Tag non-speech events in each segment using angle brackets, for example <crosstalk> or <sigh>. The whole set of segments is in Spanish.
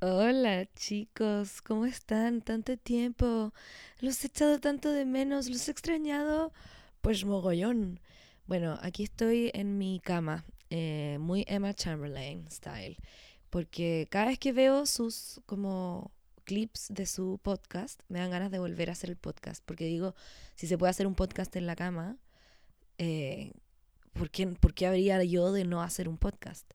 Hola chicos, ¿cómo están? Tanto tiempo. Los he echado tanto de menos, los he extrañado. Pues mogollón. Bueno, aquí estoy en mi cama, eh, muy Emma Chamberlain style, porque cada vez que veo sus como clips de su podcast, me dan ganas de volver a hacer el podcast, porque digo, si se puede hacer un podcast en la cama, eh, ¿por qué, ¿por qué habría yo de no hacer un podcast?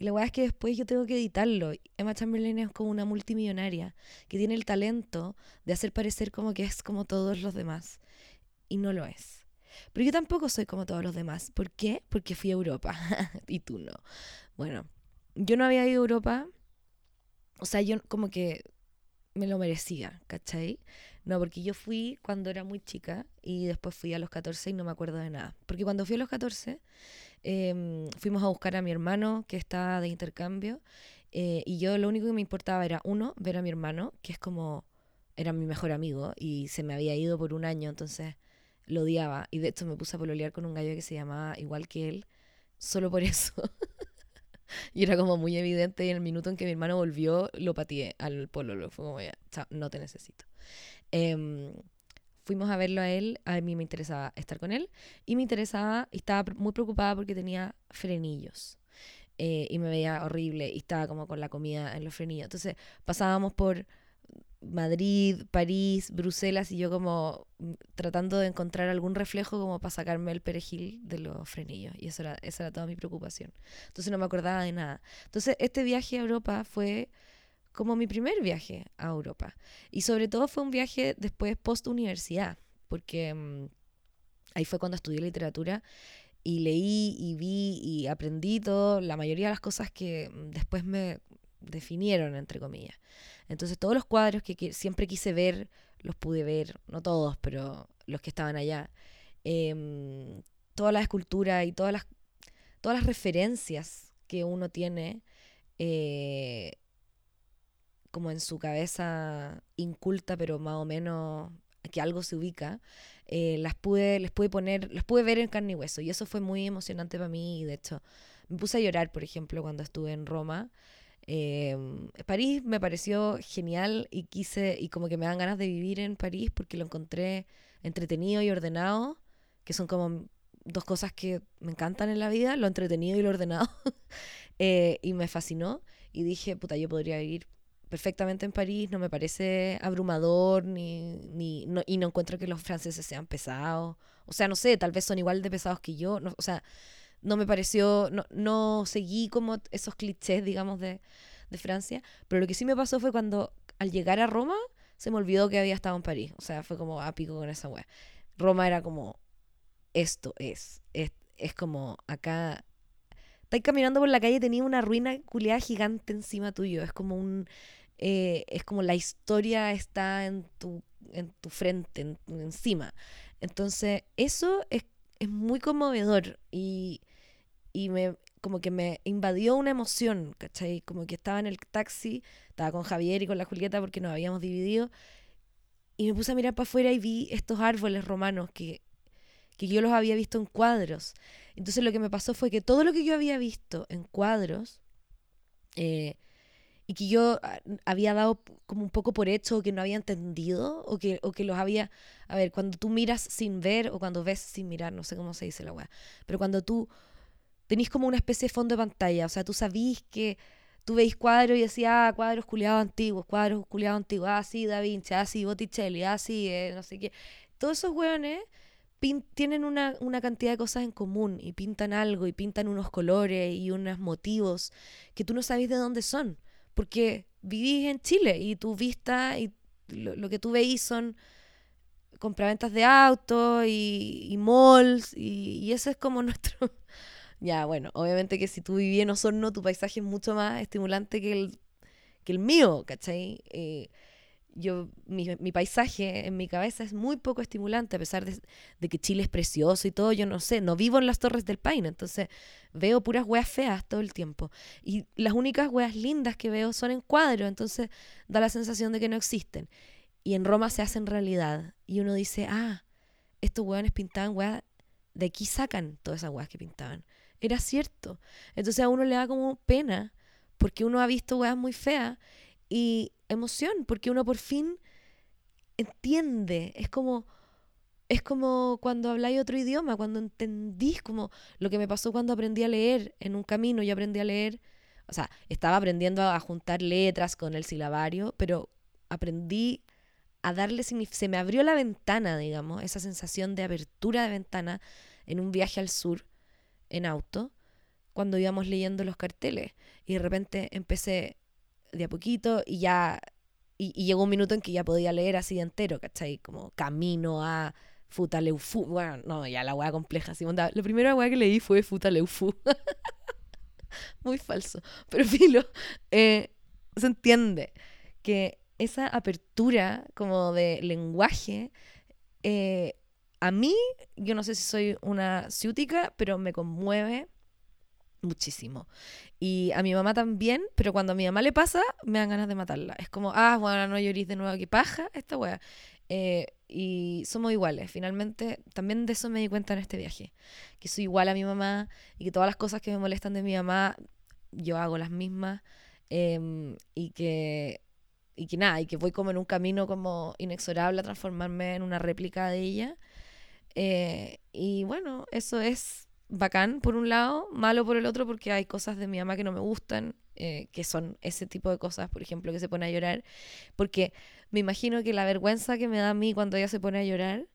Y la verdad es que después yo tengo que editarlo. Emma Chamberlain es como una multimillonaria que tiene el talento de hacer parecer como que es como todos los demás. Y no lo es. Pero yo tampoco soy como todos los demás. ¿Por qué? Porque fui a Europa. <laughs> y tú no. Bueno, yo no había ido a Europa. O sea, yo como que me lo merecía, ¿cachai? No, porque yo fui cuando era muy chica y después fui a los 14 y no me acuerdo de nada. Porque cuando fui a los 14 Em, fuimos a buscar a mi hermano que estaba de intercambio eh, y yo lo único que me importaba era, uno, ver a mi hermano, que es como, era mi mejor amigo y se me había ido por un año, entonces lo odiaba. Y de hecho me puse a pololear con un gallo que se llamaba igual que él, solo por <laughs> eso. y era como muy evidente y en el minuto en que mi hermano volvió, lo pateé al pololo. Fue como, ya, no te necesito. Eh, fuimos a verlo a él, a mí me interesaba estar con él y me interesaba, y estaba muy preocupada porque tenía frenillos. Eh, y me veía horrible y estaba como con la comida en los frenillos. Entonces pasábamos por Madrid, París, Bruselas y yo como mm, tratando de encontrar algún reflejo como para sacarme el perejil de los frenillos. Y eso era, esa era toda mi preocupación. Entonces no me acordaba de nada. Entonces este viaje a Europa fue como mi primer viaje a Europa. Y sobre todo fue un viaje después post-universidad, porque mm, ahí fue cuando estudié literatura y leí y vi y aprendí todo, la mayoría de las cosas que mm, después me definieron, entre comillas. Entonces todos los cuadros que, siempre quise ver, los pude ver, no todos, pero los que estaban allá. Em, toda la escultura y todas las, todas las referencias que uno tiene eh, como en su cabeza inculta, pero más o menos que algo se ubica, eh, las pude, les pude poner, las pude ver en carne y hueso. Y eso fue muy emocionante para mí. Y de hecho, me puse a llorar, por ejemplo, cuando estuve en Roma. Eh, París me pareció genial y quise, y como que me dan ganas de vivir en París porque lo encontré entretenido y ordenado, que son como dos cosas que me encantan en la vida, lo entretenido y lo ordenado. <laughs> Eh, y me fascinó. Y dije, puta, yo podría vivir perfectamente en París, no me parece abrumador ni, ni no, y no encuentro que los franceses sean pesados. O sea, no sé, tal vez son igual de pesados que yo. O sea, no me pareció, no, no seguí como esos clichés, digamos, de, de Francia. Pero lo que sí me pasó fue cuando al llegar a Roma se me olvidó que había estado en París. O sea, fue como a pico con esa wea. Roma era como, esto es, es, es como acá estáis caminando por la calle y tenía una ruina culiada gigante encima tuyo. Es como un eh, es como la historia está en tu, en tu frente, encima. Entonces, eso es, es muy conmovedor y, y, me como que me invadió una emoción, ¿cachai? Como que estaba en el taxi, estaba con Javier y con la Julieta porque nos habíamos dividido y me puse a mirar para afuera y vi estos árboles romanos que, que yo los había visto en cuadros. Entonces lo que me pasó fue que todo lo que yo había visto en cuadros, eh, y que yo ah, había dado como un poco por hecho o que no había entendido o que, o que los había... A ver, cuando tú miras sin ver o cuando ves sin mirar, no sé cómo se dice la weá, pero cuando tú tenés como una especie de fondo de pantalla, o sea, tú sabís que tú veis cuadros y decís, ah, cuadros culiados antiguos, cuadros culiados antiguos, ah, sí, Da Vinci, ah, sí, Botticelli, ah, sí, eh, no sé qué. Todos esos weones tienen una, una, cantidad de cosas en común y pintan algo y pintan unos colores y unos motivos que tú no sabes de dónde son porque vivís en Chile y tu vista y lo, que tú veís son compraventas de autos y, y malls y, y eso es como <laughs> nuestro... ya, bueno, obviamente que si tú vivís en Osorno, tu paisaje es mucho más estimulante que el, que el mío, ¿cachai? Eh, yo, mi, paisaje en mi cabeza es muy poco estimulante, a pesar de, de, que Chile es precioso y todo, yo no sé, no vivo en las Torres del Paine, entonces veo puras weas feas todo el tiempo. Y las únicas weas lindas que veo son en cuadros, entonces da la sensación de que no existen. Y en Roma se hacen realidad. Y uno dice, ah, estos weones pintaban weas, de aquí sacan todas esas weas que pintaban. Era cierto. Entonces a uno le da como pena, porque uno ha visto weas muy feas y emoción, porque uno por fin entiende, es como es como cuando habláis otro idioma, cuando entendís como lo que me pasó cuando aprendí a leer en un camino, yo aprendí a leer, o sea, estaba aprendiendo a juntar letras con el silabario, pero aprendí a darle se me abrió la ventana, digamos, esa sensación de apertura de ventana en un viaje al sur en auto, cuando íbamos leyendo los carteles. Y de repente empecé de a poquito y ya, y, y llegó un minuto en que ya podía leer así de entero, ¿cachai? Como camino a Futaleufu. Bueno, no, ya la weá compleja. Así, onda, la primera weá que leí fue Futaleufu. <laughs> Muy falso. Pero <laughs> filo, eh, se entiende que esa apertura como de lenguaje, eh, a mí, yo no sé si soy una ciútica, pero me conmueve muchísimo. Y a mi mamá también, pero cuando a mi mamá le pasa, me dan ganas de matarla. Es como, ah, bueno, no llorís de nuevo, que paja esta wea. Eh, y somos iguales. Finalmente, también de eso me di cuenta en este viaje. Que soy igual a mi mamá y que todas las cosas que me molestan de mi mamá, yo hago las mismas. Em, y que y que nada, y que voy como en un camino como inexorable a transformarme en una réplica de ella. Eh, y bueno, eso es bacán por un lado, malo por el otro porque hay cosas de mi mamá que no me gustan, eh, que son ese tipo de cosas, por ejemplo, que se pone a llorar, porque me imagino que la vergüenza que me da a mí cuando ella se pone a llorar,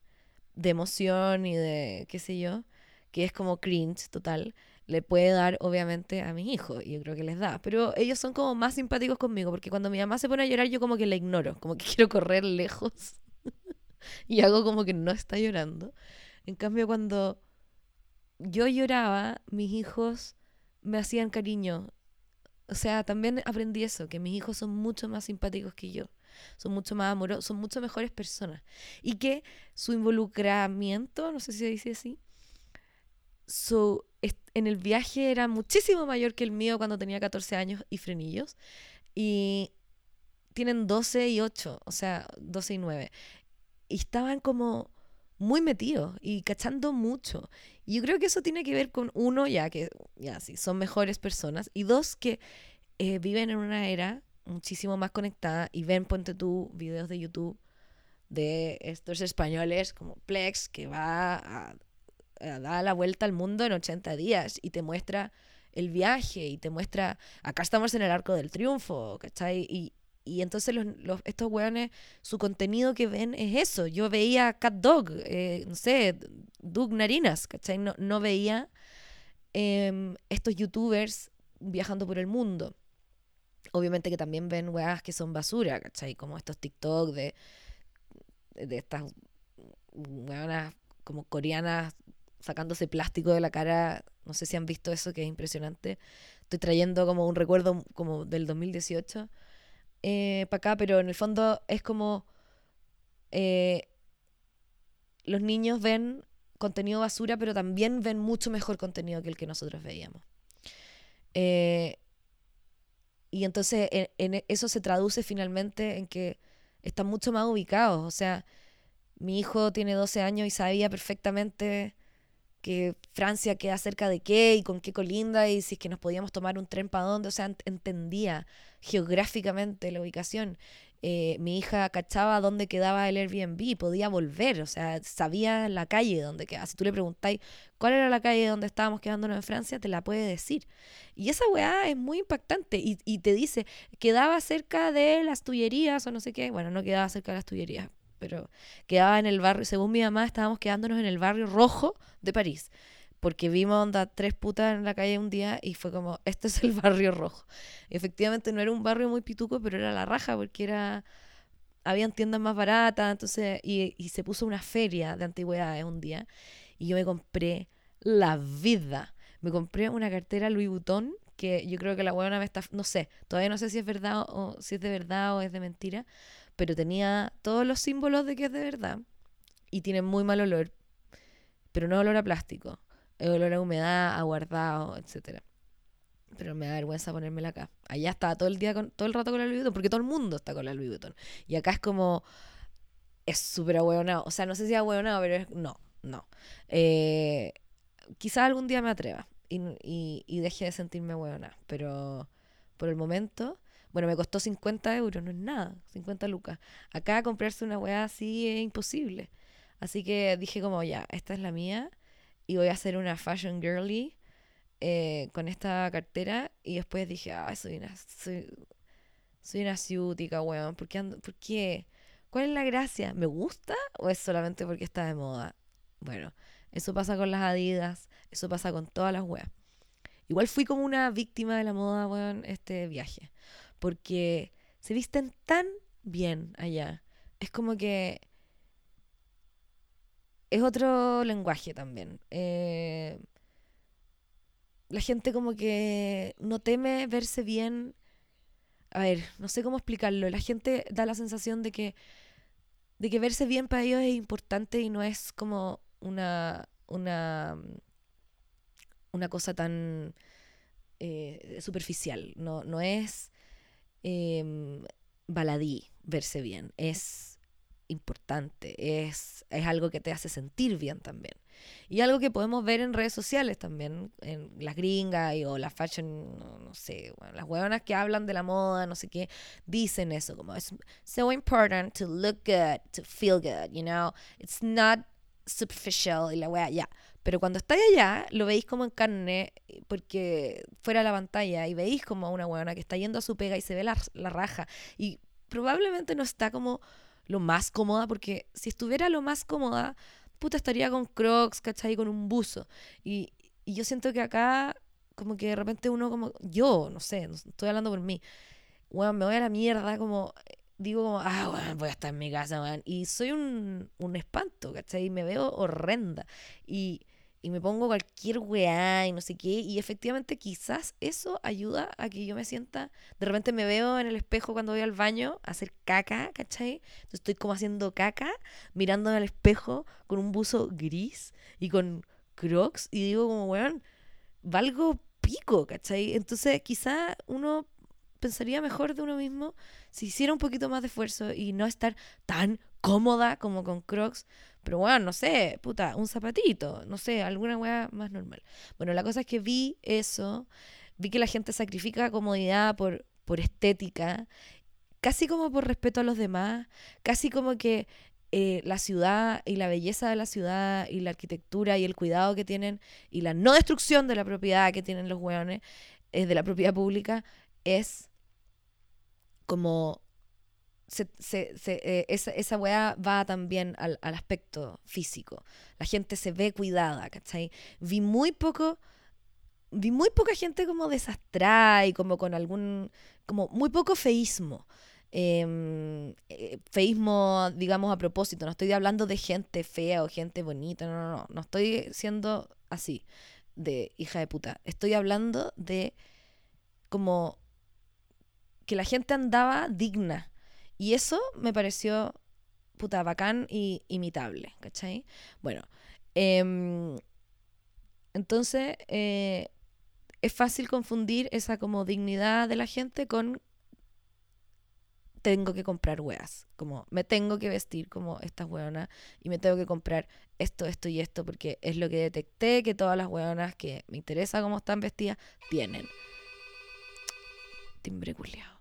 de emoción y de qué sé yo, que es como cringe total, le puede dar obviamente a mis hijos, y yo creo que les da, pero ellos son como más simpáticos conmigo, porque cuando mi mamá se pone a llorar yo como que la ignoro, como que <laughs> quiero correr lejos <laughs> y hago como que no está llorando. En cambio, cuando yo lloraba, mis hijos me hacían cariño. O sea, también aprendí eso, que mis hijos son mucho más simpáticos que yo, son mucho más amorosos, son mucho mejores personas. Y que su involucramiento, no sé si se dice así, su, en el viaje era muchísimo mayor que el mío cuando tenía 14 años y frenillos. Y tienen 12 y 8, o sea, 12 y 9. Y estaban como muy metidos y cachando mucho. Yo creo que eso tiene que ver con uno, ya que ya sí, son mejores personas, y dos, que eh, viven en una era muchísimo más conectada y ven, ponte tú, videos de YouTube de estos españoles como Plex, que va a, a dar la vuelta al mundo en 80 días y te muestra el viaje y te muestra, acá estamos en el arco del triunfo, ¿cachai? Y, y entonces los, estos weones, su contenido que ven es eso. Yo veía Cat Dog, eh, no sé, Doug Narinas, ¿cachai? No, no veía eh, estos youtubers viajando por el mundo. Obviamente que también ven weas que son basura, ¿cachai? Como estos TikTok de, de estas weonas como coreanas sacándose plástico de la cara. No sé si han visto eso, que es impresionante. Estoy trayendo como un recuerdo como del 2018 eh, para acá, pero en el fondo es como eh, los niños ven contenido basura, pero también ven mucho mejor contenido que el que nosotros veíamos. Eh, y entonces en, en eso se traduce finalmente en que están mucho más ubicados. O sea, mi hijo tiene 12 años y sabía perfectamente que Francia queda cerca de qué y con qué colinda y si es que nos podíamos tomar un tren para dónde, o sea, entendía geográficamente la ubicación. Eh, mi hija cachaba dónde quedaba el Airbnb, podía volver, o sea, sabía la calle donde quedaba. Si tú le preguntáis cuál era la calle donde estábamos quedándonos en Francia, te la puede decir. Y esa weá es muy impactante y, y te dice, quedaba cerca de las Tullerías o no sé qué. Bueno, no quedaba cerca de las Tullerías, pero quedaba en el barrio, según mi mamá, estábamos quedándonos en el barrio rojo de París. Porque vimos onda tres putas en la calle un día y fue como, <laughs> este es el barrio rojo. Efectivamente no era un barrio muy pituco, pero era la raja porque era habían tiendas más baratas, entonces, y, y se puso una feria de antigüedades un día, y yo me compré la vida. Me compré una cartera Louis Vuitton, que yo creo que la buena me está, no sé, todavía no sé si es verdad o si es de verdad o es de mentira, pero tenía todos los símbolos de que es de verdad y tiene muy mal olor, pero no olor a plástico, es olor a humedad, a guardado, etc. Pero me da vergüenza ponérmela acá. Allá estaba todo el día, con, todo el rato con la Louis porque todo el mundo está con la Louis. Y acá es como, es súper ahueonado. O sea, no sé si ahueonado, pero es, no, no. Eh, quizás algún día me atreva y, y, y deje de sentirme ahueonada, pero por el momento Bueno, me costó 50 euros, no es nada, 50 lucas. Acá comprarse una weá así es imposible. Así que dije como, ya, esta es la mía y voy a hacer una fashion girly eh, con esta cartera. Y después dije, ah, soy una, soy, una ciútica, weón. ¿Por qué, ¿Por qué? ¿Cuál es la gracia? ¿Me gusta o es solamente porque está de moda? Bueno, eso pasa con las Adidas, eso pasa con todas las weas. Igual fui como una víctima de la moda, weón, este viaje. Porque se visten tan bien allá. Es como que es otro lenguaje también. Eh, la gente como que no teme verse bien. A ver, no sé cómo explicarlo. La gente da la sensación de que, de que verse bien para ellos es importante y no es como una, una, una cosa tan eh, superficial. No, no es em, baladí verse bien. Es importante, es, es algo que te hace sentir bien también. Y algo que podemos ver en redes sociales también, en las gringas y, o las fashion, no, sé, las huevonas que hablan de la moda, no sé qué, dicen eso, como es so important to look good, to feel good, you know, it's not superficial y la wea, ya. Pero cuando estáis allá, lo veis como en carne, porque fuera de la pantalla, y veis como una huevona que está yendo a su pega y se ve la, la raja, y probablemente no está como lo más cómoda, porque si estuviera lo más cómoda, puta, estaría con crocs, ¿cachai? Con un buzo. Y, y yo siento que acá, como que de repente uno, como, yo, no sé, estoy hablando por mí, bueno, me voy a la mierda, como, digo, como, ah, bueno, voy a estar en mi casa, man. Y soy un, un espanto, ¿cachai? Me veo horrenda. Y y me pongo cualquier weá y no sé qué. Y efectivamente quizás eso ayuda a que yo me sienta, de repente me veo en el espejo cuando voy al baño a hacer caca, ¿cachai? Entonces estoy como haciendo caca, mirándome al espejo con un buzo gris y con crocs y digo como, weón, valgo pico, ¿cachai? Entonces quizás uno pensaría mejor de uno mismo si hiciera un poquito más de esfuerzo y no estar tan cómoda como con crocs pero bueno, no sé, puta, un zapatito, no sé, alguna weá más normal. Bueno, la cosa es que vi eso, vi que la gente sacrifica comodidad por, por estética, casi como por respeto a los demás, casi como que eh, la ciudad y la belleza de la ciudad y la arquitectura y el cuidado que tienen y la no destrucción de la propiedad que tienen los weones, es de la propiedad pública, es como se, se, eh, esa, esa weá va también al, al, aspecto físico. La gente se ve cuidada, ¿cachai? Vi muy poco, vi muy poca gente como desastrada y como con algún, como muy poco feísmo. Em, eh, feísmo, digamos, a propósito. No estoy hablando de gente fea o gente bonita, no, no, no. No estoy siendo así, de hija de puta. Estoy hablando de como que la gente andaba digna y eso me pareció, puta, bacán y imitable, ¿cachai? Bueno, em, entonces eh, es fácil confundir esa como dignidad de la gente con tengo que comprar weas, como me tengo que vestir como estas weonas y me tengo que comprar esto, esto y esto porque es lo que detecté que todas las weonas que me interesa cómo están vestidas tienen. Timbre culiao.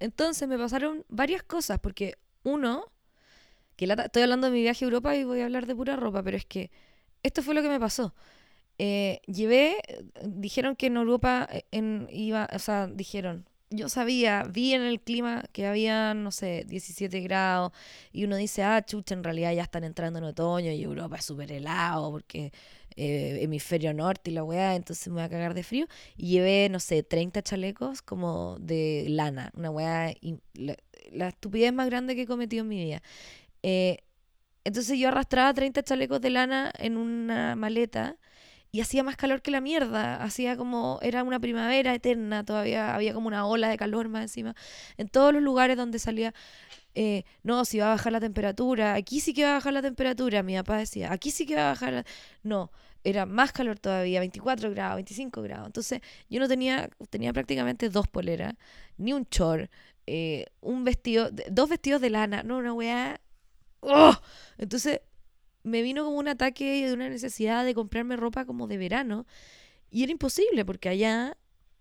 Entonces me pasaron varias cosas, porque uno, que estoy hablando de mi viaje a Europa y voy a hablar de pura ropa, pero es que esto fue lo que me pasó. Eh, llevé, dijeron que en Europa eh, en, iba, o sea, dijeron, yo sabía, vi en el clima que había, no sé, 17 grados, y uno dice, ah, chucha, en realidad ya están entrando en otoño y Europa es súper helado porque eh, hemisferio norte y la weá, entonces me voy a cagar de frío. Y llevé, no sé, 30 chalecos como de lana, una weá, la, estupidez más grande que he cometido en mi vida. Eh, entonces yo arrastraba 30 chalecos de lana en una maleta y hacía más calor que la mierda, hacía como, era una primavera eterna, todavía había como una ola de calor más encima, en todos los lugares donde salía, eh, no, si va a bajar la temperatura, aquí sí que va a bajar la temperatura, mi papá decía, aquí sí que va a bajar, la... no, era más calor todavía, 24 grados, 25 grados, entonces yo no tenía, tenía prácticamente dos poleras, ni un short, eh, un vestido, dos vestidos de lana, no, una weá, ¡oh! entonces me vino como un ataque de una necesidad de comprarme ropa como de verano. Y era imposible porque allá,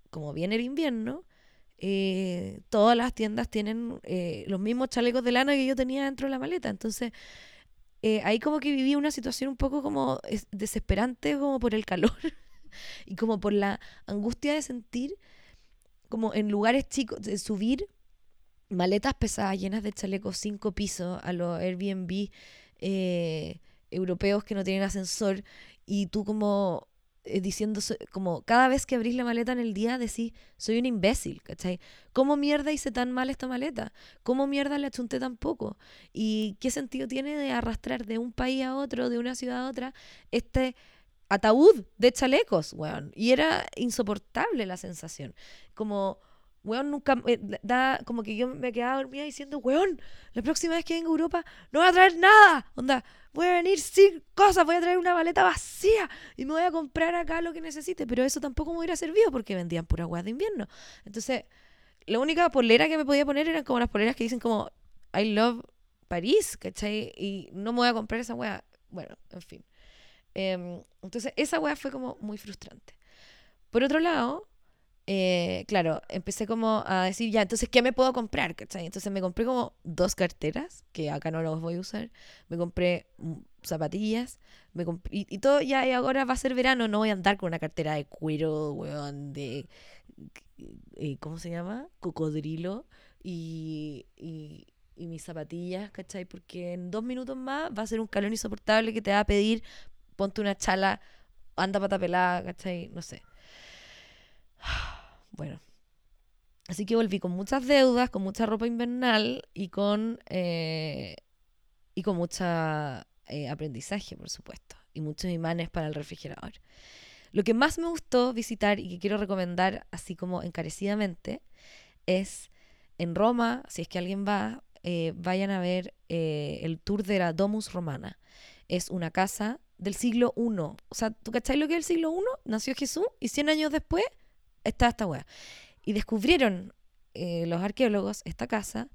como viene el invierno, eh, todas las tiendas tienen eh, los mismos chalecos de lana que yo tenía dentro de la maleta. Entonces, eh, ahí como que viví una situación un poco como desesperante, como por el calor <laughs> y como por la angustia de sentir como en lugares chicos, de subir maletas pesadas llenas de chalecos cinco pisos a los Airbnb europeos que no tienen ascensor y tú como eh, diciendo, como cada vez que abrís la maleta en el día decís, soy un imbécil, ¿cachai? ¿Cómo mierda hice tan mal esta maleta? ¿Cómo mierda le achunté tan poco? ¿Y qué sentido tiene de arrastrar de un país a otro, de una ciudad a otra, este ataúd de chalecos, weón? Y era insoportable la sensación. Como weón, nunca, da, como que yo me quedaba dormida diciendo, weón, la próxima vez que venga a Europa no voy a traer nada, onda, voy a venir sin cosas, voy a traer una maleta vacía y me voy a comprar acá lo que necesite, pero eso tampoco me hubiera servido porque vendían pura weá de invierno. Entonces, la única polera que me podía poner eran como las poleras que dicen como, I love París, ¿cachai? Y no me voy a comprar esa weá. Bueno, en fin. Em, entonces, esa weá fue como muy frustrante. Por otro lado, eh, claro, empecé como a decir, ya, entonces, ¿qué me puedo comprar? Entonces me compré como dos carteras, que acá no los voy a usar. Me compré zapatillas, me y, todo, ya, y ahora va a ser verano, no voy a andar con una cartera de cuero, weón, de, eh, ¿cómo se llama? Cocodrilo y, y, y mis zapatillas, ¿cachai? Porque en dos minutos más va a ser un calor insoportable que te va a pedir, ponte una chala, anda pata pelada, ¿cachai? No sé. Bueno. Así que volví con muchas deudas, con mucha ropa invernal y con, eh, y con mucha eh, aprendizaje, por supuesto, y muchos imanes para el refrigerador. Lo que más me gustó visitar y que quiero recomendar, así como encarecidamente, es en Roma, si es que alguien va, eh, vayan a ver el tour de la Domus Romana. Es una casa del siglo I. O sea, ¿tú cacháis lo que es el siglo I? Nació Jesús y 100 años después está esta weá. Y descubrieron eh, los arqueólogos esta casa.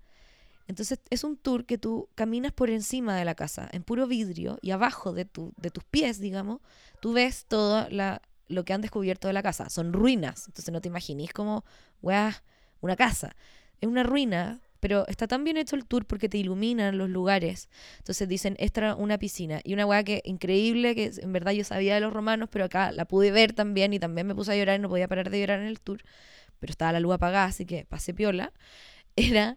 Entonces es un tour que tú caminas por encima de la casa, en puro vidrio, y abajo de, tu, de tus pies, digamos, tú ves todo la, lo que han descubierto de la casa. Son ruinas. Entonces no te imaginís como, weá, una casa. Es una ruina pero está tan bien hecho el tour porque te iluminan los lugares. Entonces dicen, esta era una piscina. Y una weá que increíble, que en verdad yo sabía de los romanos, pero acá la pude ver también y también me puse a llorar y no podía parar de llorar en el tour. Pero estaba la luz apagada, así que pasé piola. <laughs> Era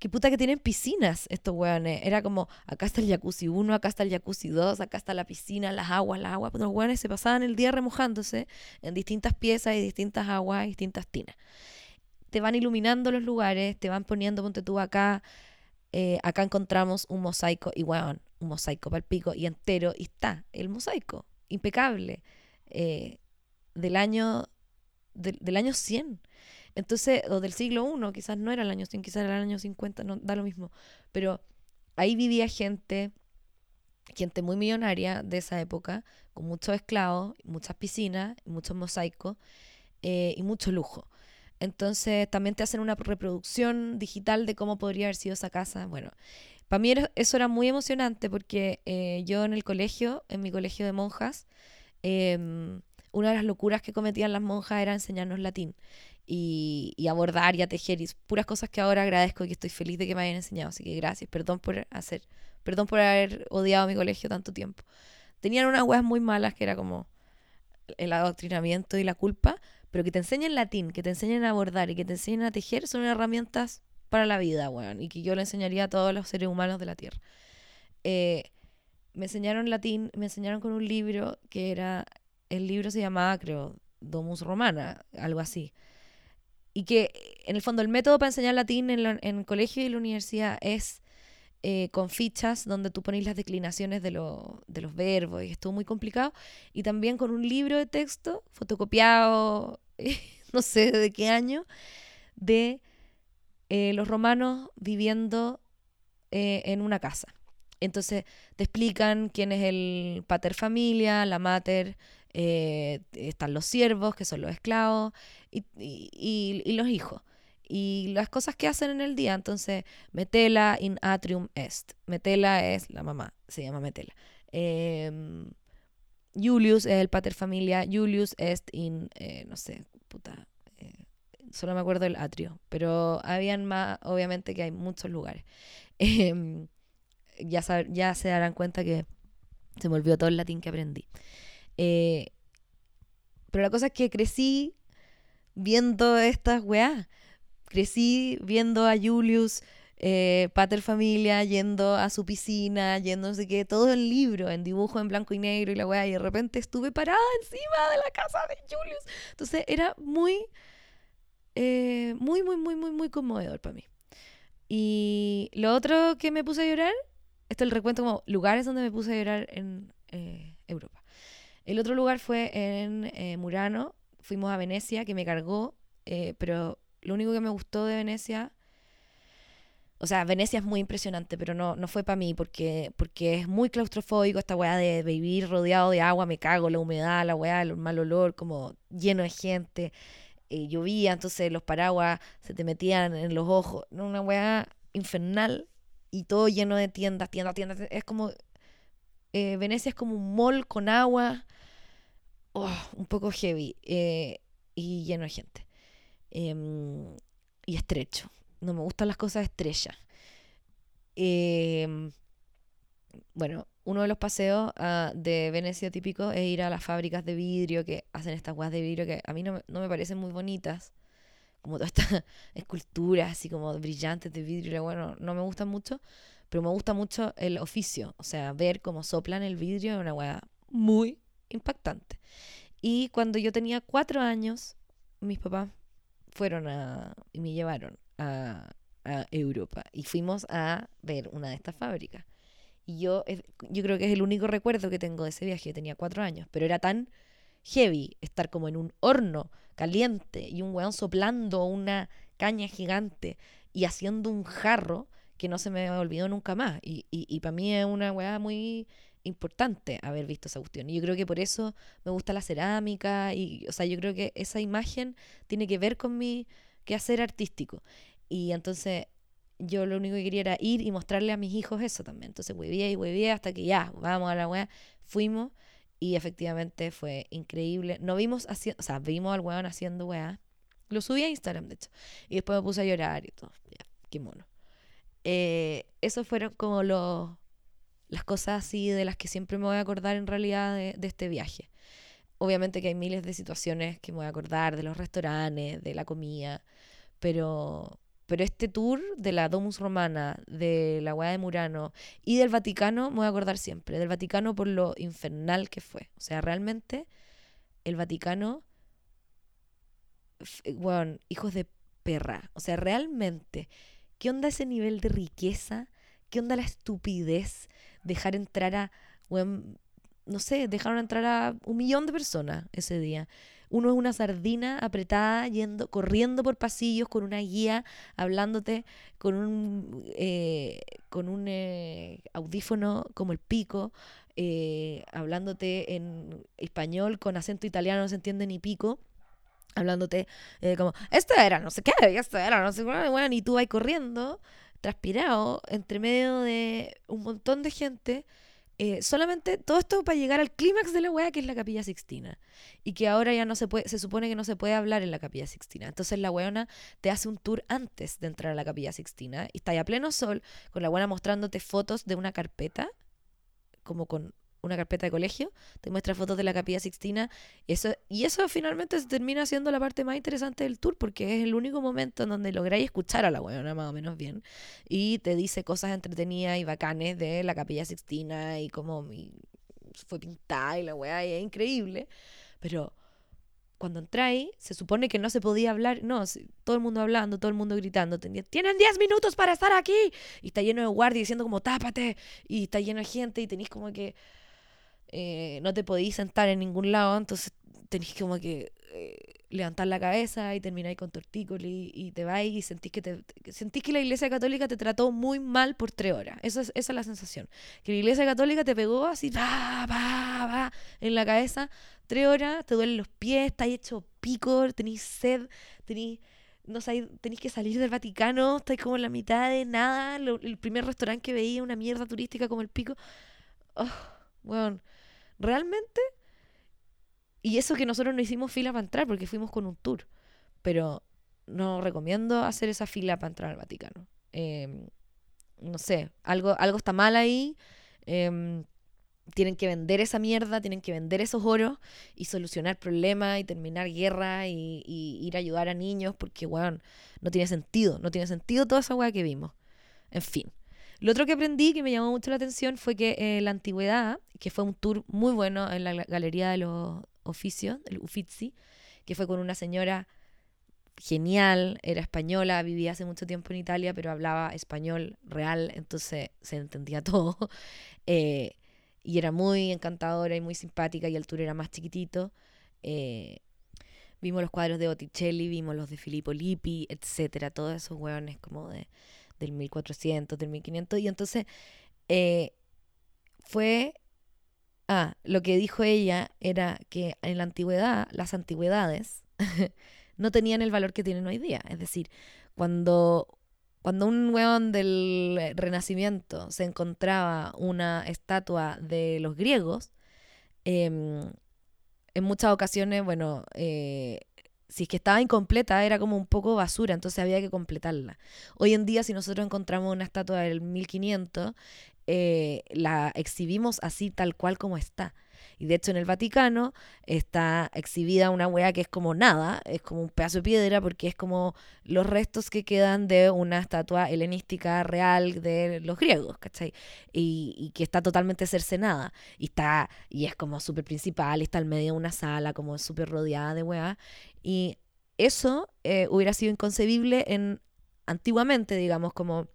que puta que tienen piscinas estos weones. Era como, acá está el jacuzzi 1, acá está el jacuzzi 2, acá está la piscina, las aguas, las aguas. Pero los weones se pasaban el día remojándose en distintas piezas y distintas aguas y distintas tinas te van iluminando los lugares, te van poniendo, ponte tú acá, eh, acá encontramos un mosaico, y weón, un mosaico para el pico y entero, y está el mosaico, impecable, eh, del año del, año 100. Entonces, o del siglo I, quizás no era el año 100, quizás era el año 50, no da lo mismo. Pero ahí vivía gente, gente muy millonaria de esa época, con muchos esclavos, muchas piscinas, muchos mosaicos eh, y mucho lujo. Entonces también te hacen una reproducción digital de cómo podría haber sido esa casa. Bueno, para mí eso era muy emocionante porque eh, yo en el colegio, en mi colegio de monjas, em, una de las locuras que cometían las monjas era enseñarnos latín y, y, abordar y a tejer y puras cosas que ahora agradezco y que estoy feliz de que me hayan enseñado. Así que gracias, perdón por hacer, perdón por haber odiado mi colegio tanto tiempo. Tenían unas weas muy malas que era como el adoctrinamiento y la culpa, pero que te enseñen latín, que te enseñen a bordar y que te enseñen a tejer son herramientas para la vida, weón, y que yo le enseñaría a todos los seres humanos de la Tierra. Eh, me enseñaron latín, me enseñaron con un libro que era, el libro se llamaba, creo, Domus Romana, algo así. Y que en el fondo el método para enseñar latín en el colegio y la universidad es eh, con fichas donde tú pones las declinaciones de, de los verbos y es todo muy complicado. Y también con un libro de texto fotocopiado, <laughs> no sé de qué año, de eh, los romanos viviendo eh, en una casa. Entonces te explican quién es el pater familia, la mater, están los siervos, que son los esclavos, y los hijos y las cosas que hacen en el día. Entonces, Metela in atrium est. Metela es la mamá, se llama Metela. Em, Julius es el pater familia. Julius est in, eh, no sé, puta, eh, solo me acuerdo del atrio, pero habían más, obviamente que hay muchos lugares. <laughs> Em, ya, ya se darán cuenta que se me olvidó todo el latín que aprendí. Eh, pero la cosa es que crecí viendo estas weas. Crecí viendo a Julius, eh, Pater Familia, yendo a su piscina, yendo no sé qué, todo en libro, en dibujo en blanco y negro y la wea. Y de repente estuve parada encima de la casa de Julius. Entonces era muy, eh, muy, muy, muy, muy, muy conmovedor para mí. Y lo otro que me puse a llorar, esto es el recuento como lugares donde me puse a llorar en eh, Europa. El otro lugar fue en eh, Murano, fuimos a Venecia, que me cargó, pero lo único que me gustó de Venecia, o sea, Venecia es muy impresionante, pero no, no fue para mí, porque, porque es muy claustrofóbico esta weá de vivir rodeado de agua, me cago, la humedad, la weá, el mal olor, como lleno de gente, eh, llovía, entonces los paraguas se te metían en los ojos, una weá infernal y todo lleno de tiendas, tiendas, tiendas, es como eh, Venecia es como un mall con agua, oh, un poco heavy eh, y lleno de gente. Em, y estrecho. No me gustan las cosas estrechas. Em, bueno, uno de los paseos ah, de Venecia típico es ir a las fábricas de vidrio que hacen estas guas de vidrio que a mí no, no me parecen muy bonitas. Como todas estas <laughs> esculturas así como brillantes de vidrio, bueno, no me gustan mucho pero me gusta mucho el oficio, o sea, ver cómo soplan el vidrio es una weá muy impactante. Y cuando yo tenía cuatro años, mis papás fueron a, y me llevaron a, a Europa y fuimos a ver una de estas fábricas. Y yo, yo creo que es el único recuerdo que tengo de ese viaje, tenía cuatro años, pero era tan heavy estar como en un horno caliente y un weón soplando una caña gigante y haciendo un jarro que no se me olvidó nunca más. Y, y, para mí es una weá muy importante haber visto esa cuestión. Y yo creo que por eso me gusta la cerámica. Y, o sea, yo creo que esa imagen tiene que ver con mi quehacer artístico. Y entonces yo lo único que quería era ir y mostrarle a mis hijos eso también. Entonces huevié y huevié hasta que ya, vamos a la weá. Fuimos y efectivamente fue increíble. No vimos haciendo, o sea, vimos al weón haciendo weá. Lo subí a Instagram, de hecho. Y después me puse a llorar y todo. Qué mono. Eh, eso fueron como los, las cosas así de las que siempre me voy a acordar en realidad de, este viaje. Obviamente que hay miles de situaciones que me voy a acordar, de los restaurantes, de la comida, pero, pero este tour de la Domus Romana, de la Hueá de Murano y del Vaticano me voy a acordar siempre. Del Vaticano por lo infernal que fue. O sea, realmente el Vaticano, bueno, hijos de perra. O sea, realmente ¿Qué onda ese nivel de riqueza? ¿Qué onda la estupidez? Dejar entrar a, no sé, dejaron entrar a un millón de personas ese día. Uno es una sardina apretada, yendo, corriendo por pasillos con una guía, hablándote con un, eh, con un eh, audífono como el pico, eh, hablándote en español con acento italiano, no se entiende ni pico hablándote eh, como, esto era no sé qué, esto era no sé qué, bueno, y tú vas corriendo, transpirado, entre medio de un montón de gente, eh, solamente todo esto para llegar al clímax de la weá, que es la capilla sixtina. Y que ahora ya no se puede, se supone que no se puede hablar en la capilla sixtina. Entonces la weona te hace un tour antes de entrar a la capilla sixtina y está ahí a pleno sol, con la weona mostrándote fotos de una carpeta, como con una carpeta de colegio, te muestra fotos de la capilla Sixtina, eso, y eso finalmente termina siendo la parte más interesante del tour, porque es el único momento en donde lográis escuchar a la weona más o menos bien, y te dice cosas entretenidas y bacanes de la capilla Sixtina y cómo fue pintada y la weá, y es increíble, pero cuando entráis, se supone que no se podía hablar, no, todo el mundo hablando, todo el mundo gritando, tienen 10 minutos para estar aquí, y está lleno de guardias diciendo como tápate, y está lleno de gente, y tenéis como que eh, no te podéis sentar en ningún lado, entonces tenéis como que eh, levantar la cabeza y termináis con tortícolis y, te vais y sentís que, te, sentís que la iglesia católica te trató muy mal por tres horas. Esa es, esa es la sensación. Que la iglesia católica te pegó así, va, va, va, en la cabeza, tres horas, te duelen los pies, estás hecho pico, tenéis sed, tenéis no sé, tenéis que salir del Vaticano, estáis como en la mitad de nada, el primer restaurante que veía, una mierda turística como el pico. Oh, bueno, realmente, y eso que nosotros no hicimos fila para entrar porque fuimos con un tour, pero no recomiendo hacer esa fila para entrar al Vaticano. Em, no sé, algo, algo está mal ahí. Em, tienen que vender esa mierda, tienen que vender esos oros y solucionar problemas y terminar guerra y, ir a ayudar a niños porque, weón, no tiene sentido, no tiene sentido toda esa weá que vimos. En fin. Lo otro que aprendí que me llamó mucho la atención fue que eh, la antigüedad, que fue un tour muy bueno en la Galería de los Oficios, el Uffizi, que fue con una señora genial, era española, vivía hace mucho tiempo en Italia, pero hablaba español real, entonces se entendía <laughs> todo. Eh, y era muy encantadora y muy simpática y el tour era más chiquitito. Eh, vimos los cuadros de Botticelli, vimos los de Filippo Lippi, etcétera, todos esos hueones como de, del 1400, del 1500. Y entonces eh, fue... Ah, lo que dijo ella era que en la antigüedad, las antigüedades <laughs> no tenían el valor que tienen hoy día. Es decir, cuando cuando un weón del Renacimiento se encontraba una estatua de los griegos, em, en muchas ocasiones, bueno, eh, si es que estaba incompleta, era como un poco basura, entonces había que completarla. Hoy en día, si nosotros encontramos una estatua del 1500, eh, la exhibimos así tal cual como está. Y de hecho en el Vaticano está exhibida una weá que es como nada, es como un pedazo de piedra porque es como los restos que quedan de una estatua helenística real de los griegos, ¿cachai? Y, que está totalmente cercenada. Y está, y es como súper principal, y está al medio de una sala como súper rodeada de weá. Y eso eh, hubiera sido inconcebible en antiguamente, digamos, como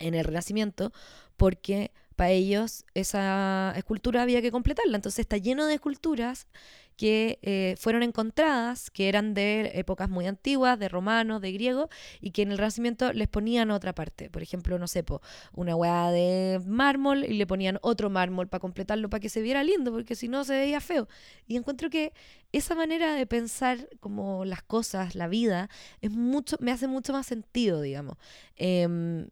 en el Renacimiento, porque para ellos esa escultura había que completarla. Entonces está lleno de esculturas que eh, fueron encontradas, que eran de épocas muy antiguas, de romanos, de griegos, y que en el Renacimiento les ponían otra parte. Por ejemplo, no sé, una hueá de mármol y le ponían otro mármol para completarlo, para que se viera lindo, porque si no se veía feo. Y encuentro que esa manera de pensar como las cosas, la vida, es mucho, me hace mucho más sentido, digamos. Em,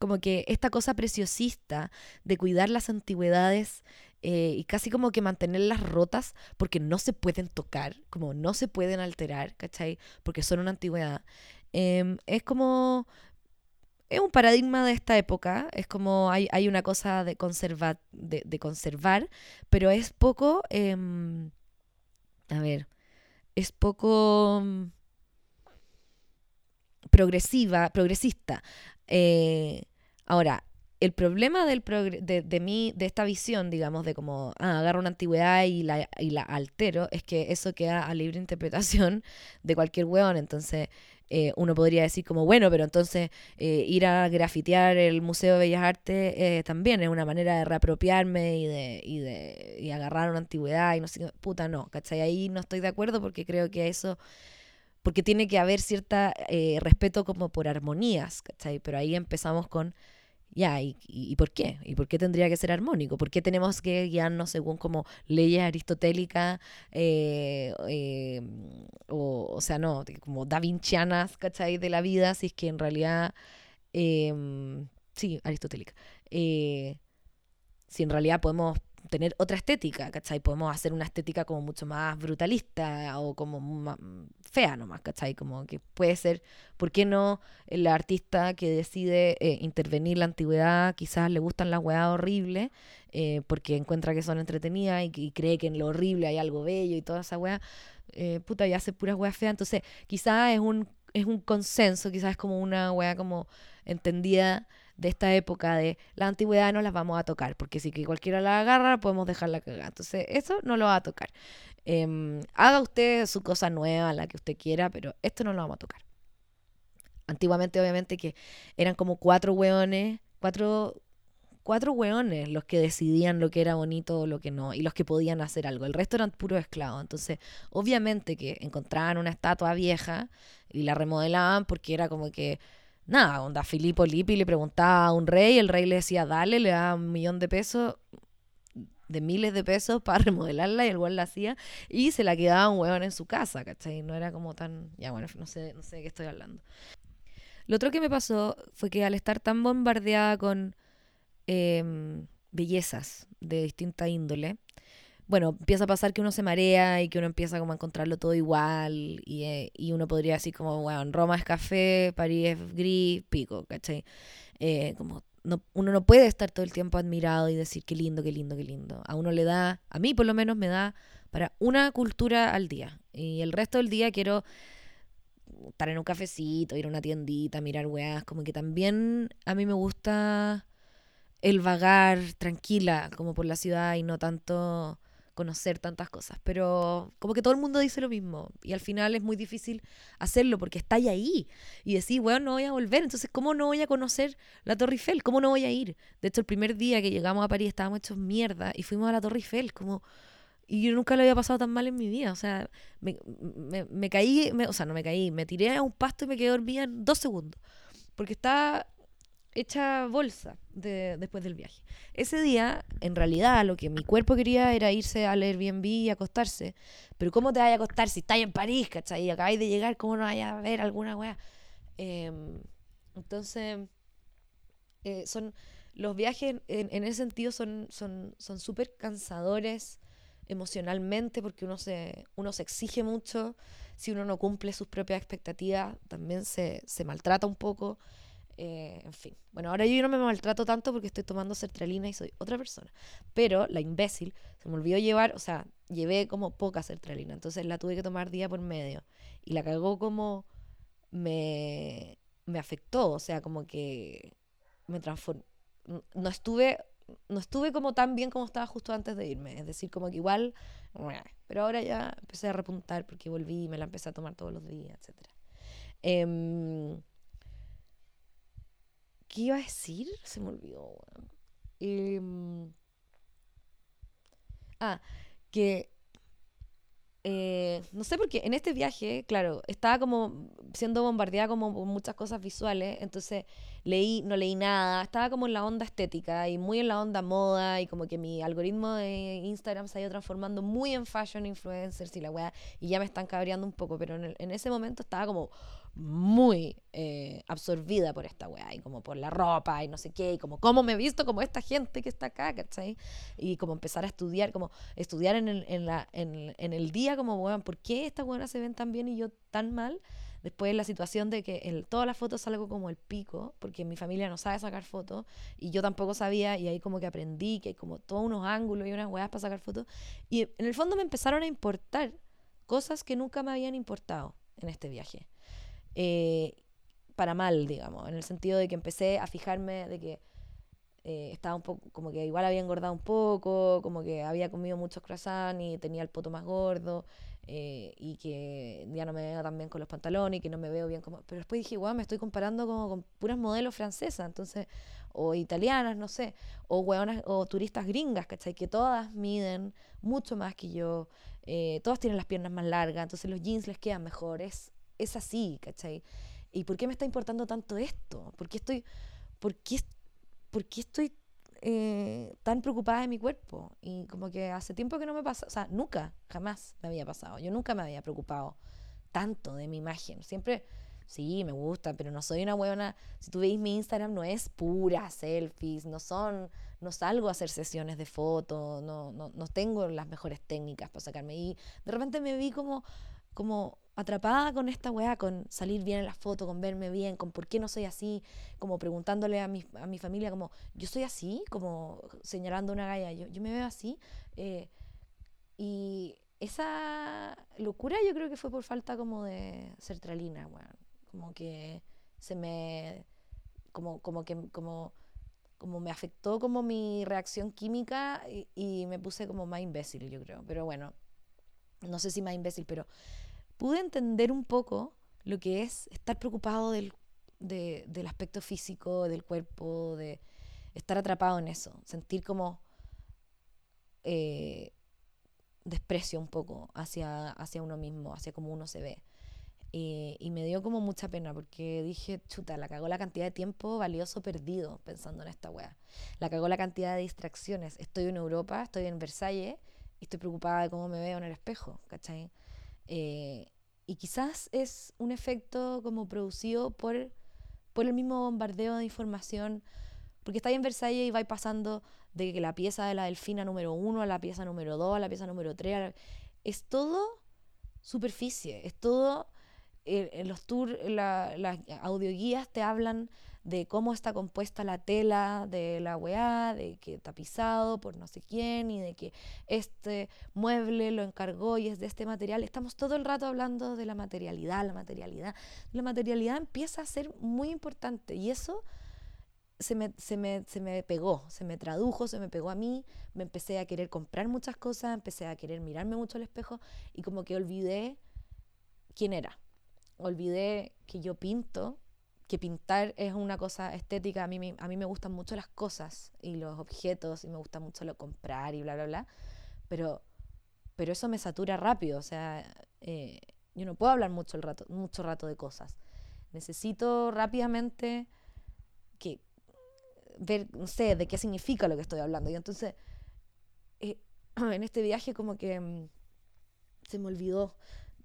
como que esta cosa preciosista de cuidar las antigüedades eh, y casi como que mantenerlas rotas porque no se pueden tocar, como no se pueden alterar, ¿cachai? Porque son una antigüedad. Em, es como... Es un paradigma de esta época, es como hay, hay una cosa de, conservar de, conservar, pero es poco... Em, a ver, es poco mm, progresiva, progresista. Eh, Ahora, el problema del de, de, mí, de esta visión, digamos, de como ah, agarro una antigüedad y la, y la altero, es que eso queda a libre interpretación <laughs> de cualquier weón. Entonces, eh, uno podría decir como, bueno, pero entonces eh, ir a grafitear el Museo de Bellas Artes eh, también es una manera de reapropiarme y de, y de y agarrar una antigüedad y no sé, puta, no, ¿cachai? Ahí no estoy de acuerdo porque creo que eso porque tiene que haber cierta respeto como por armonías, ¿cachai? Pero ahí empezamos con ya, ¿y, y, por qué? ¿Y por qué tendría que ser armónico? ¿Por qué tenemos que guiarnos según como leyes aristotélicas eh, eh, o, o sea, no, como da Vincianas, ¿cachai? De la vida, si es que en realidad, em, sí, aristotélica, eh, si en realidad podemos tener otra estética, ¿cachai? Podemos hacer una estética como mucho más brutalista o como fea nomás, ¿cachai? Como que puede ser, ¿por qué no el artista que decide eh, intervenir la antigüedad, quizás le gustan las weas horribles, eh, porque encuentra que son entretenidas y, cree que en lo horrible hay algo bello y toda esa wea, eh, puta, y hace puras weas feas, entonces quizás es un, es un consenso, quizás es como una wea como entendida de esta época de la antigüedad no las vamos a tocar, porque si que cualquiera la agarra podemos dejarla cagar. Entonces eso no lo va a tocar. Em, haga usted su cosa nueva, la que usted quiera, pero esto no lo vamos a tocar. Antiguamente obviamente que eran como cuatro hueones, cuatro, cuatro hueones los que decidían lo que era bonito o lo que no, y los que podían hacer algo. El resto eran puros esclavos. Entonces, obviamente que encontraban una estatua vieja y la remodelaban porque era como que nada, onda Filippo Lippi le preguntaba a un rey, el rey le decía, dale, le da un millón de pesos, de miles de pesos <laughs> para remodelarla y el güey la hacía y se la quedaba un huevón en su casa, ¿cachai? No era como tan, ya bueno, no sé, no sé de qué estoy hablando. Lo otro que me pasó fue que al estar tan bombardeada con em, bellezas de distinta índole, bueno, empieza a pasar que uno se marea y que uno empieza como a encontrarlo todo igual y, eh, y uno podría decir como, bueno, Roma es café, París es gris, pico, ¿cachai? Eh, como no, uno no puede estar todo el tiempo admirado y decir qué lindo, qué lindo, qué lindo. A uno le da, a mí por lo menos me da para una cultura al día. Y el resto del día quiero estar en un cafecito, ir a una tiendita, mirar weas. Como que también a mí me gusta el vagar tranquila, como por la ciudad y no tanto conocer tantas cosas. Pero como que todo el mundo dice lo mismo. Y al final es muy difícil hacerlo porque está ahí. Y decir, bueno, no voy a volver. Entonces, ¿cómo no voy a conocer la Torre Eiffel? ¿Cómo no voy a ir? De hecho, el primer día que llegamos a París estábamos hechos mierda y fuimos a la Torre Eiffel. Como y yo nunca lo había pasado tan mal en mi vida. O sea, me, me, caí, o sea, no me caí, me tiré a un pasto y me quedé dormida en dos segundos. Porque estaba hecha bolsa de, después del viaje. Ese día, en realidad, lo que mi cuerpo quería era irse al Airbnb y acostarse. Pero ¿cómo te vas a acostar si estás en París, cachai? Y acabáis de llegar, ¿cómo no vayas a ver alguna weá? Em, entonces, eh, son los viajes en, ese sentido son súper son, son cansadores emocionalmente porque uno se, uno se exige mucho, si uno no cumple sus propias expectativas también se, se maltrata un poco, eh, en fin. Bueno, ahora yo no me maltrato tanto porque estoy tomando sertralina y soy otra persona, pero la imbécil se me olvidó llevar, o sea, llevé como poca sertralina, entonces la tuve que tomar día por medio y la cagó como me, me afectó, o sea, como que me transformó. No estuve no estuve como tan bien como estaba justo antes de irme. Es decir, como que igual, pero ahora ya empecé a repuntar porque volví y me la empecé a tomar todos los días, etc. Em, ¿Qué iba a decir? Se me olvidó. Em, ah, que eh, no sé por qué, en este viaje, claro, estaba como siendo bombardeada como por muchas cosas visuales, entonces leí, no leí nada, estaba como en la onda estética y muy en la onda moda y como que mi algoritmo de Instagram se ha ido transformando muy en fashion influencers y la weá, y ya me están cabreando un poco, pero en ese momento estaba como muy eh, absorbida por esta weá y como por la ropa y no sé qué, y como cómo me he visto como esta gente que está acá, ¿cachai? Y como empezar a estudiar, como estudiar en el, en la, en, en el día, como, weón, ¿por qué estas weonas se ven tan bien y yo tan mal? Después la situación de que en todas las fotos salgo como el pico, porque mi familia no sabe sacar fotos y yo tampoco sabía y ahí como que aprendí que hay como todos unos ángulos y unas weas para sacar fotos. Y en el fondo me empezaron a importar cosas que nunca me habían importado en este viaje. Eh, para mal, digamos, en el sentido de que empecé a fijarme de que eh, estaba un poco, como que igual había engordado un poco, como que había comido muchos croissants y tenía el poto más gordo, eh, y que ya no me veo tan bien con los pantalones y que no me veo bien como... Pero después dije, igual me estoy comparando como con puras modelos francesas, entonces, o italianas, no sé, o o turistas gringas, ¿cachai? Que todas miden mucho más que yo, todas tienen las piernas más largas, entonces los jeans les quedan mejores es así, ¿cachai? ¿Y por qué me está importando tanto esto? ¿Por qué estoy, por qué, por qué estoy eh, tan preocupada de mi cuerpo? Y como que hace tiempo que no me pasa, o sea, nunca, jamás me había pasado. Yo nunca me había preocupado tanto de mi imagen. Siempre, sí, me gusta, pero no soy una buena. Si tú veis mi Instagram, no es pura selfies, no son, no salgo a hacer sesiones de fotos, no, no, no tengo las mejores técnicas para sacarme. Y de repente me vi como, como atrapada con esta weá, con salir bien en la foto, con verme bien, con por qué no soy así, como preguntándole a mi, a mi familia, como, yo soy así, como señalando una galla, yo, yo me veo así. Eh, y esa locura yo creo que fue por falta como de sertralina, weón. Como que se me, como, como que, como, como me afectó como mi reacción química y, y me puse como más imbécil, yo creo. Pero bueno, no sé si más imbécil, pero pude entender un poco lo que es estar preocupado del, del aspecto físico, del cuerpo, de estar atrapado en eso, sentir como eh, desprecio un poco hacia, hacia uno mismo, hacia cómo uno se ve. y me dio como mucha pena porque dije, chuta, la cagó la cantidad de tiempo valioso perdido pensando en esta wea. La cagó la cantidad de distracciones. Estoy en Europa, estoy en Versalles y estoy preocupada de cómo me veo en el espejo, ¿cachai? Eh, y quizás es un efecto como producido por, por el mismo bombardeo de información, Porque estáis en Versalles y vais pasando de la pieza de la delfina número uno a la pieza número dos, a la pieza número tres. Es todo superficie, es todo... Eh, en los tours, las audioguías te hablan de cómo está compuesta la tela de la weá, de que tapizado por no sé quién y de que este mueble lo encargó y es de este material. Estamos todo el rato hablando de la materialidad, la materialidad. La materialidad empieza a ser muy importante y eso se me, se me, se me pegó, se me tradujo, se me pegó a mí, me empecé a querer comprar muchas cosas, empecé a querer mirarme mucho al espejo y como que olvidé quién era. Olvidé que yo pinto que pintar es una cosa estética, a mí, a mí me gustan mucho las cosas y los objetos y me gusta mucho lo comprar y bla, bla, bla, pero, pero eso me satura rápido, o sea, eh, yo no puedo hablar mucho, el rato, mucho rato de cosas. Necesito rápidamente que ver, no sé, de qué significa lo que estoy hablando. Y entonces, eh, <clears throat> en este viaje como que mm, se me olvidó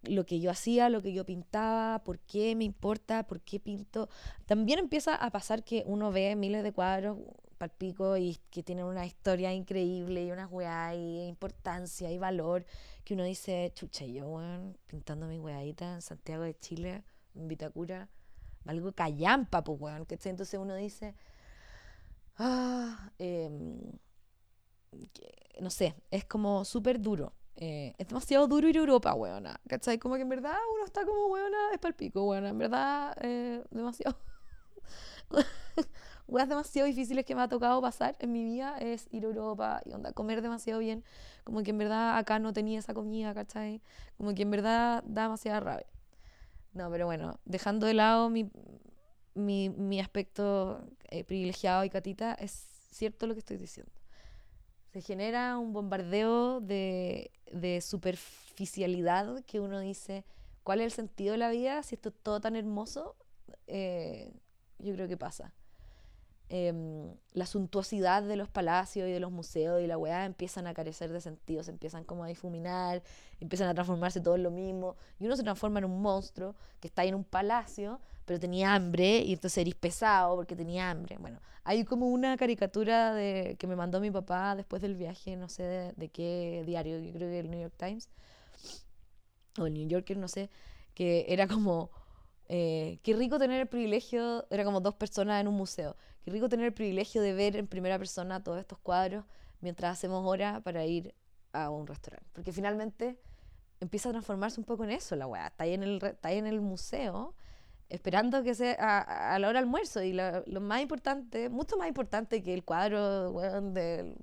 lo que yo hacía, lo que yo pintaba, por qué me importa, por qué pinto. También empieza a pasar que uno ve miles de cuadros palpico y que tienen una historia increíble y una weá y importancia y valor que uno dice, chucha, yo, weón, pintando mi weadita en Santiago de Chile, en Vitacura, algo callampa, pues, weón, que entonces uno dice, ah, em, no sé, es como súper duro. Eh, es demasiado duro ir a Europa, weona. ¿Cachai? Como que en verdad uno está como weona, es palpico, weona. En verdad, eh, demasiado. <laughs> Weas demasiado difíciles que me ha tocado pasar en mi vida es ir a Europa y onda, comer demasiado bien. Como que en verdad acá no tenía esa comida, ¿cachai? Como que en verdad da demasiada rabia. No, pero bueno, dejando de lado mi, mi, mi aspecto eh, privilegiado y catita, es cierto lo que estoy diciendo se genera un bombardeo de, de, superficialidad que uno dice, ¿cuál es el sentido de la vida si esto es todo tan hermoso? Eh, yo creo que pasa. Em, la suntuosidad de los palacios y de los museos y la weá empiezan a carecer de sentido, se empiezan como a difuminar, empiezan a transformarse todo en lo mismo, y uno se transforma en un monstruo que está en un palacio, pero tenía hambre y entonces eres pesado porque tenía hambre. Bueno, hay como una caricatura de, que me mandó mi papá después del viaje, no sé de, qué diario, yo creo que el New York Times o el New Yorker, no sé, que era como, eh, qué rico tener el privilegio, era como dos personas en un museo, qué rico tener el privilegio de ver en primera persona todos estos cuadros mientras hacemos hora para ir a un restaurante. Porque finalmente empieza a transformarse un poco en eso la weá. Está ahí en el, está ahí en el museo esperando que sea a, la hora almuerzo. Y lo, más importante, mucho más importante que el cuadro de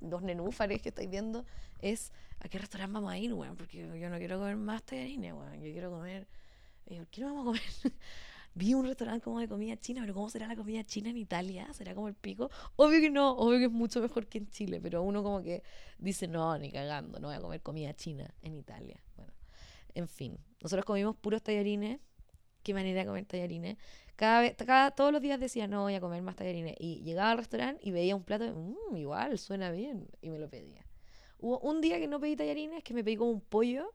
los nenúfares que estáis viendo, es a qué restaurante vamos a ir, weón. Porque yo no quiero comer más tallarines, weón. Yo quiero comer. Eh, ¿Por qué no vamos a comer? <laughs> Vi un restaurante como de comida china, pero ¿cómo será la comida china en Italia? ¿Será como el pico? Obvio que no, obvio que es mucho mejor que en Chile, pero uno como que dice, no, ni cagando, no voy a comer comida china en Italia. Bueno, en fin, nosotros comimos puros tallarines qué manera de comer tallarines. Cada vez, cada, todos los días decía, no voy a comer más tallarines. Y llegaba al restaurante y veía un plato, de, mmm, igual, suena bien. Y me lo pedía. Hubo un día que no pedí tallarines, que me pedí como un pollo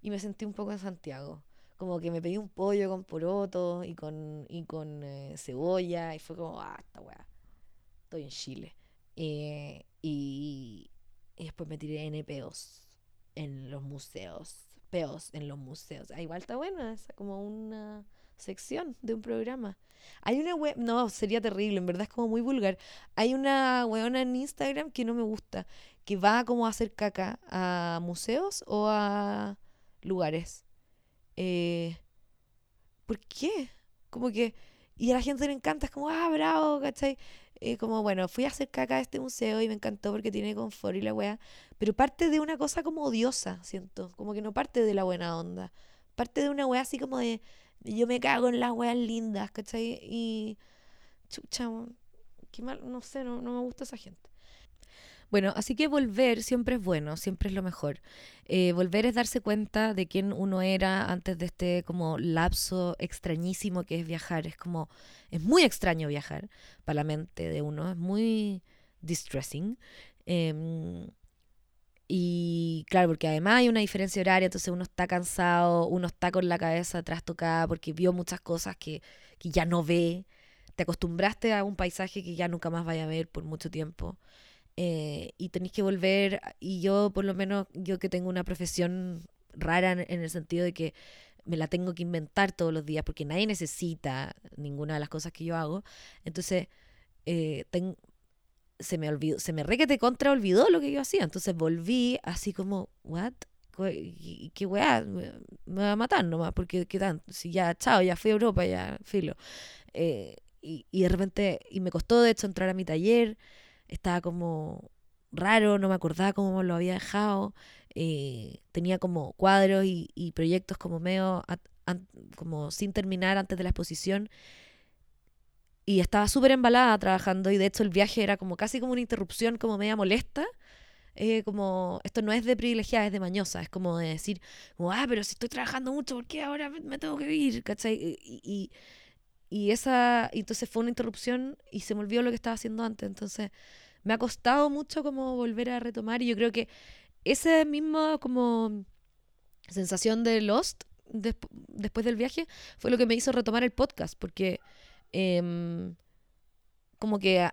y me sentí un poco en Santiago. Como que me pedí un pollo con poroto y con, y con eh, cebolla. Y fue como, ah, esta weá. Estoy en Chile. Eh, y, y después me tiré NPOs en los museos peos en los museos. Ah, igual está buena, es como una sección de un programa. Hay una web, no, sería terrible, en verdad es como muy vulgar. Hay una weona en Instagram que no me gusta, que va como a hacer caca a museos o a lugares. Eh, ¿Por qué? Como que, y a la gente le encanta, es como, ah, bravo, ¿cachai? Eh, como, bueno, fui a hacer caca a este museo y me encantó porque tiene confort y la weá, pero parte de una cosa como odiosa, siento, como que no parte de la buena onda, parte de una weá así como de, yo me cago en las weas lindas, ¿cachai? Y, chucha, qué mal, no sé, no, no me gusta esa gente. Bueno, así que volver siempre es bueno, siempre es lo mejor. Eh, volver es darse cuenta de quién uno era antes de este como lapso extrañísimo que es viajar. Es como, es muy extraño viajar para la mente de uno, es muy distressing. Em, y claro, porque además hay una diferencia horaria, entonces uno está cansado, uno está con la cabeza trastocada porque vio muchas cosas que ya no ve te acostumbraste a un paisaje que ya nunca más vaya a ver por mucho tiempo. Eh, y tenéis que volver, y yo por lo menos, yo que tengo una profesión rara en, el sentido de que me la tengo que inventar todos los días porque nadie necesita ninguna de las cosas que yo hago. Entonces, eh, se me olvidó, se me re que te contra olvidó lo que yo hacía. Entonces volví así como, ¿what? ¿Qué weá? Me va a matar nomás, porque qué tanto. Si ya, chao, ya fui a Europa, ya, filo. Eh, y, y de repente, y me costó de hecho entrar a mi taller, estaba como raro, no me acordaba cómo lo había dejado. Eh, tenía como cuadros y, proyectos como medio, como sin terminar antes de la exposición. Y estaba súper embalada trabajando y de hecho el viaje era como casi como una interrupción como media molesta. Eh, como, esto no es de privilegiada, es de mañosa, es como de decir, ah, pero si estoy trabajando mucho, ¿por qué ahora me, tengo que ir? ¿Cachai? Y, y, y esa, entonces fue una interrupción y se me olvidó lo que estaba haciendo antes. Entonces me ha costado mucho como volver a retomar y yo creo que esa misma como sensación de Lost después del viaje fue lo que me hizo retomar el podcast porque em, como que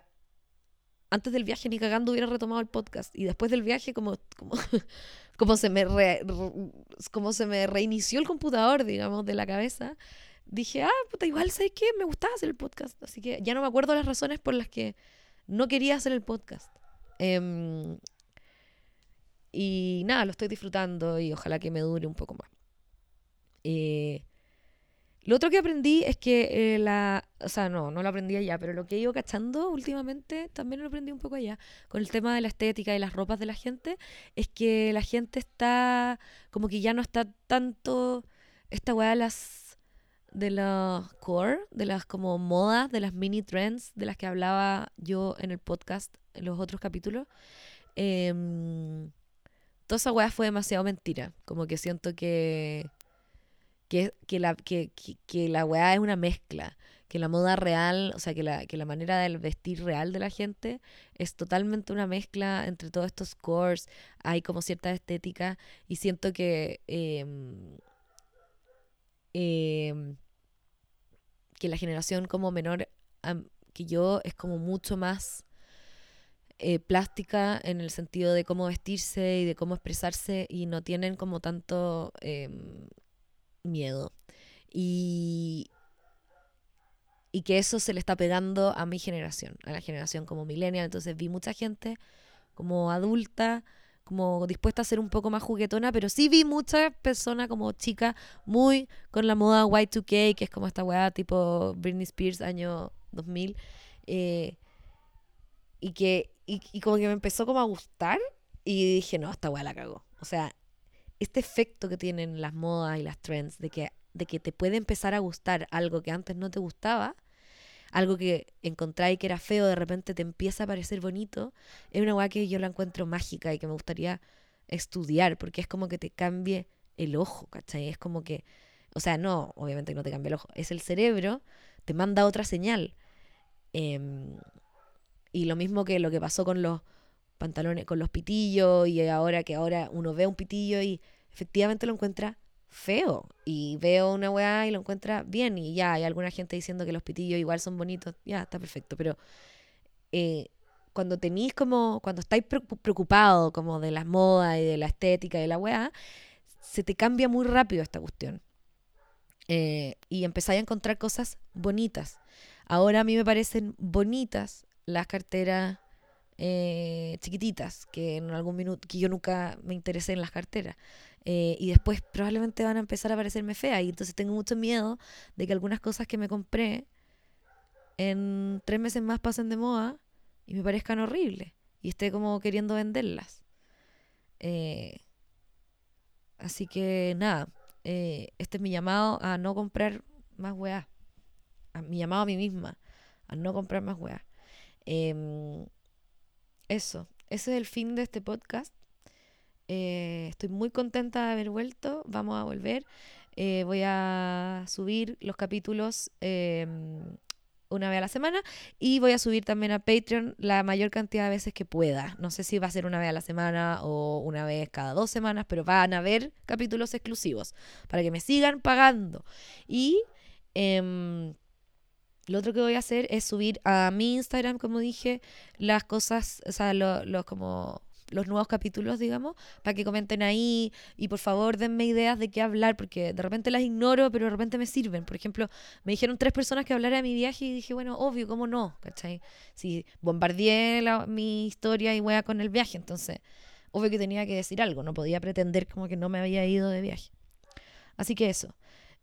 antes del viaje ni cagando hubiera retomado el podcast y después del viaje como como, <laughs> como se me como se me reinició el computador digamos de la cabeza dije ah puta igual sabes qué me gustaba hacer el podcast así que ya no me acuerdo las razones por las que no quería hacer el podcast em, y nada, lo estoy disfrutando y ojalá que me dure un poco más. Eh, lo otro que aprendí es que eh, la. O sea, no, no lo aprendí allá, pero lo que he ido cachando últimamente también lo aprendí un poco allá. Con el tema de la estética y las ropas de la gente, es que la gente está. Como que ya no está tanto. Esta weá de las. De los core, de las como modas, de las mini trends de las que hablaba yo en el podcast, en los otros capítulos. Eh, toda esa weá fue demasiado mentira. Como que siento que, que, que la, que, que, la weá es una mezcla. Que la moda real, o sea, que la, que la manera del vestir real de la gente es totalmente una mezcla entre todos estos cores. Hay como cierta estética y siento que, em, em, que la generación como menor que yo es como mucho más eh, plástica en el sentido de cómo vestirse y de cómo expresarse y no tienen como tanto em, miedo. Y, y que eso se le está pegando a mi generación, a la generación como millennial. Entonces vi mucha gente como adulta, como dispuesta a ser un poco más juguetona, pero sí vi muchas personas como chicas muy con la moda Y2K, que es como esta weá tipo Britney Spears año 2000, eh, y que y, como que me empezó como a gustar y dije, no, esta weá la cago. O sea, este efecto que tienen las modas y las trends de que, de que te puede empezar a gustar algo que antes no te gustaba, algo que encontráis que era feo, de repente te empieza a parecer bonito, es una weá que yo la encuentro mágica y que me gustaría estudiar, porque es como que te cambie el ojo, ¿cachai? Es como que, o sea, no, obviamente no te cambia el ojo, es el cerebro, te manda otra señal. Eh, y lo mismo que lo que pasó con los pantalones, con los pitillos, y ahora que ahora uno ve un pitillo y efectivamente lo encuentra feo. Y veo una weá y lo encuentra bien. Y ya hay alguna gente diciendo que los pitillos igual son bonitos. Ya, está perfecto. Pero eh, cuando tenéis como, cuando estáis preocupados como de las modas y de la estética y de la weá, se te cambia muy rápido esta cuestión. Eh, y empezáis a encontrar cosas bonitas. Ahora a mí me parecen bonitas las carteras eh, chiquititas, que en algún minuto, que yo nunca me interesé en las carteras. Eh, y después probablemente van a empezar a parecerme feas. Y entonces tengo mucho miedo de que algunas cosas que me compré en tres meses más pasen de moda y me parezcan horribles. Y esté como queriendo venderlas. Eh, así que nada, este es mi llamado a no comprar más weá. A mi llamado a mí misma, a no comprar más weá. Eso, ese es el fin de este podcast. Eh, estoy muy contenta de haber vuelto. Vamos a volver. Eh, voy a subir los capítulos em, una vez a la semana y voy a subir también a Patreon la mayor cantidad de veces que pueda. No sé si va a ser una vez a la semana o una vez cada dos semanas, pero van a haber capítulos exclusivos para que me sigan pagando. Y em, lo otro que voy a hacer es subir a mi Instagram, como dije, las cosas, o sea, los como los nuevos capítulos, digamos, para que comenten ahí y por favor denme ideas de qué hablar, porque de repente las ignoro, pero de repente me sirven. Por ejemplo, me dijeron tres personas que hablara de mi viaje y dije, bueno, obvio, ¿cómo no? ¿Cachai? Si bombardeé mi historia y wea con el viaje, entonces, obvio que tenía que decir algo, no podía pretender como que no me había ido de viaje. Así que eso.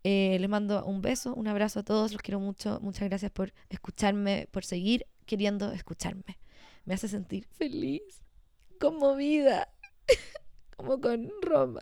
Eh, les mando un beso, un abrazo a todos, los quiero mucho. Muchas gracias por escucharme, por seguir queriendo escucharme. Me hace sentir feliz conmovida, <laughs> como con Roma.